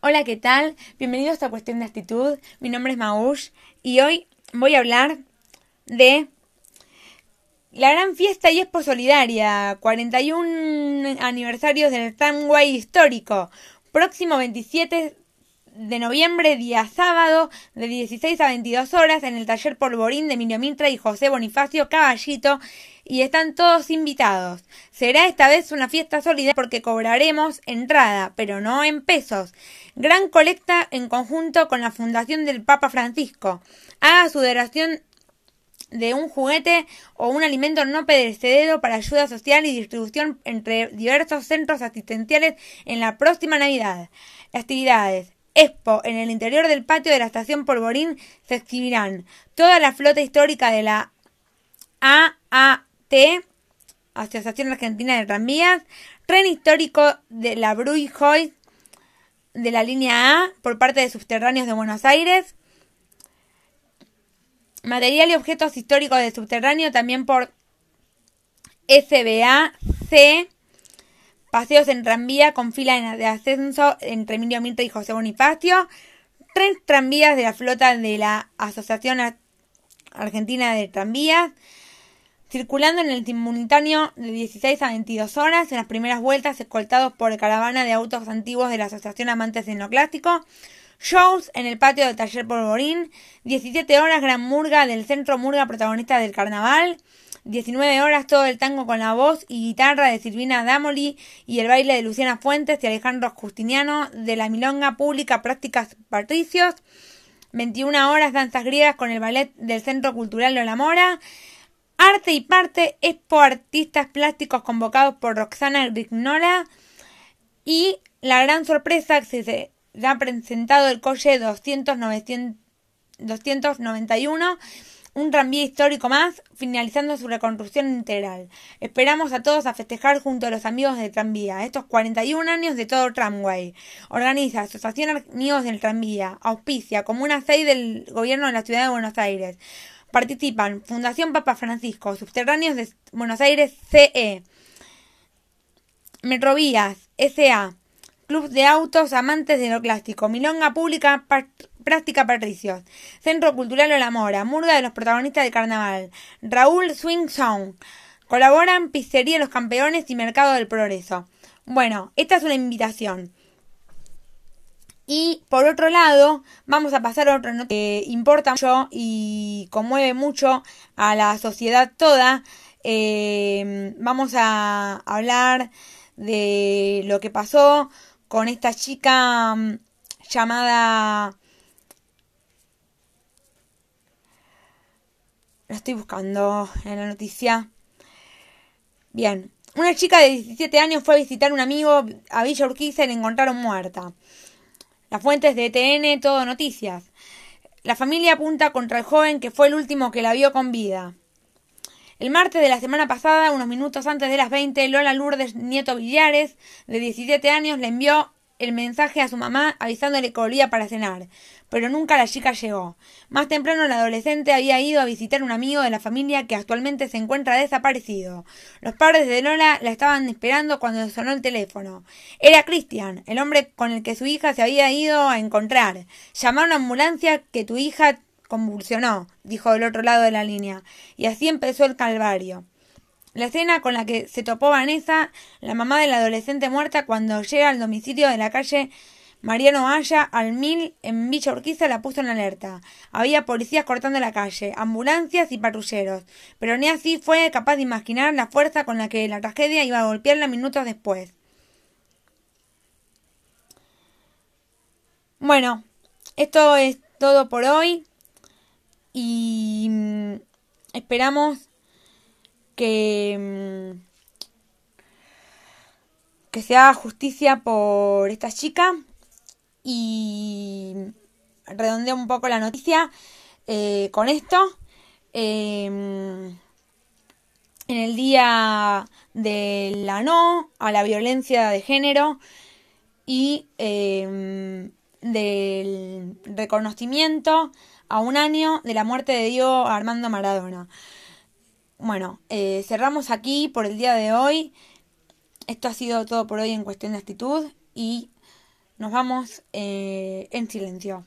Hola, ¿qué tal? Bienvenidos a Cuestión de Actitud. Mi nombre es Maush y hoy voy a hablar de la gran fiesta y expo solidaria, 41 aniversarios del tramway histórico, próximo 27 de noviembre, día sábado, de 16 a 22 horas, en el taller Polvorín de Emilio Mitra y José Bonifacio Caballito, y están todos invitados. Será esta vez una fiesta sólida porque cobraremos entrada, pero no en pesos. Gran colecta en conjunto con la Fundación del Papa Francisco. Haga su donación de un juguete o un alimento no perecedero para ayuda social y distribución entre diversos centros asistenciales en la próxima Navidad. Actividades. Expo en el interior del patio de la estación Polvorín se exhibirán toda la flota histórica de la AAT, Asociación Argentina de Tranvías, tren histórico de la Bruy de la línea A por parte de Subterráneos de Buenos Aires, material y objetos históricos de subterráneo también por SBAC, paseos en tranvía con fila de ascenso entre Emilio Mirta y José Bonifacio, tres tranvías de la flota de la Asociación Argentina de Tranvías, circulando en el simultáneo de 16 a 22 horas. En las primeras vueltas, escoltados por caravana de autos antiguos de la Asociación Amantes de shows en el patio del taller Polvorín, 17 horas Gran Murga del Centro Murga protagonista del carnaval, 19 horas todo el tango con la voz y guitarra de Silvina Damoli y el baile de Luciana Fuentes y Alejandro Justiniano de la Milonga Pública Prácticas Patricios, 21 horas danzas griegas con el ballet del Centro Cultural Lola Mora, Arte y Parte, Expo Artistas Plásticos convocados por Roxana Grignola y la gran sorpresa que se ha presentado el coche 200, 291 un tranvía histórico más, finalizando su reconstrucción integral. Esperamos a todos a festejar junto a los amigos del tranvía, estos 41 años de todo Tramway. Organiza Asociación Amigos del Tranvía, auspicia Comuna 6 del Gobierno de la Ciudad de Buenos Aires. Participan Fundación Papa Francisco, Subterráneos de Buenos Aires CE, Metrovías SA, Club de Autos Amantes de lo Clásico, Milonga Pública Práctica Patricios, Centro Cultural La Mora, Murga de los protagonistas del carnaval, Raúl Swing Song. Colaboran Pizzería Los Campeones y Mercado del Progreso. Bueno, esta es una invitación. Y por otro lado, vamos a pasar a otro nota que importa mucho y conmueve mucho a la sociedad toda. Eh, vamos a hablar de lo que pasó con esta chica mm, llamada La estoy buscando en la noticia. Bien. Una chica de 17 años fue a visitar a un amigo a Villa Urquiza y la encontraron muerta. Las fuentes de ETN, todo noticias. La familia apunta contra el joven que fue el último que la vio con vida. El martes de la semana pasada, unos minutos antes de las 20, Lola Lourdes Nieto Villares, de 17 años, le envió el mensaje a su mamá avisándole que volvía para cenar, pero nunca la chica llegó. Más temprano la adolescente había ido a visitar a un amigo de la familia que actualmente se encuentra desaparecido. Los padres de Lola la estaban esperando cuando sonó el teléfono. Era Cristian, el hombre con el que su hija se había ido a encontrar. Llamaron a una ambulancia que tu hija convulsionó, dijo del otro lado de la línea, y así empezó el calvario. La escena con la que se topó Vanessa, la mamá de la adolescente muerta, cuando llega al domicilio de la calle Mariano Haya al mil en Villa Urquiza la puso en alerta. Había policías cortando la calle, ambulancias y patrulleros, pero ni así fue capaz de imaginar la fuerza con la que la tragedia iba a golpearla minutos después. Bueno, esto es todo por hoy y mm, esperamos que, mm, que se haga justicia por esta chica y redondeo un poco la noticia eh, con esto. Em, en el día de la no a la violencia de género y em, del reconocimiento a un año de la muerte de Diego Armando Maradona. Bueno, eh, cerramos aquí por el día de hoy. Esto ha sido todo por hoy en cuestión de actitud y nos vamos eh, en silencio.